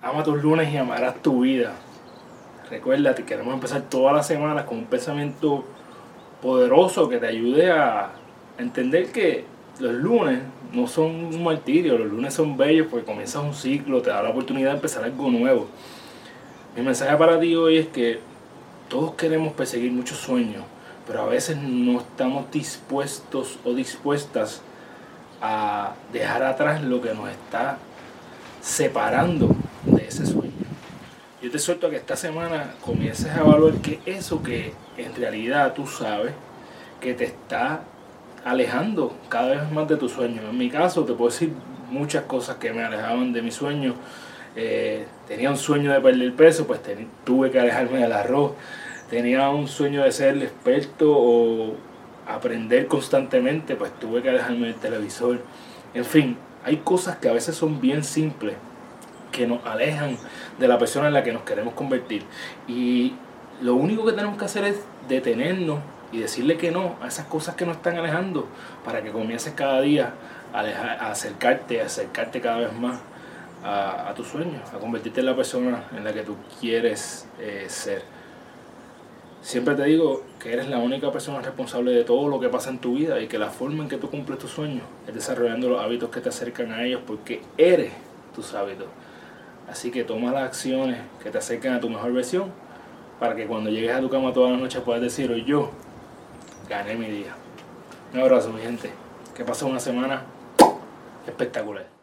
Ama tus lunes y amarás tu vida. Recuérdate, queremos empezar todas las semanas con un pensamiento poderoso que te ayude a entender que los lunes no son un martirio, los lunes son bellos porque comienzas un ciclo, te da la oportunidad de empezar algo nuevo. Mi mensaje para ti hoy es que todos queremos perseguir muchos sueños, pero a veces no estamos dispuestos o dispuestas a dejar atrás lo que nos está separando. Yo te suelto a que esta semana comiences a evaluar que eso que en realidad tú sabes que te está alejando cada vez más de tu sueño. En mi caso te puedo decir muchas cosas que me alejaban de mi sueño. Eh, tenía un sueño de perder peso, pues tuve que alejarme del arroz. Tenía un sueño de ser experto o aprender constantemente, pues tuve que alejarme del televisor. En fin, hay cosas que a veces son bien simples que nos alejan de la persona en la que nos queremos convertir. Y lo único que tenemos que hacer es detenernos y decirle que no a esas cosas que nos están alejando para que comiences cada día a, acercarte, a acercarte cada vez más a, tu sueño, a convertirte en la persona en la que tú quieres eh, ser. Siempre te digo que eres la única persona responsable de todo lo que pasa en tu vida y que la forma en que tú cumples tus sueños es desarrollando los hábitos que te acercan a ellos porque eres tus hábitos. Así que toma las acciones que te acercan a tu mejor versión para que cuando llegues a tu cama toda la noche puedas decir, hoy yo gané mi día. Un abrazo, mi gente. Que pasó una semana espectacular.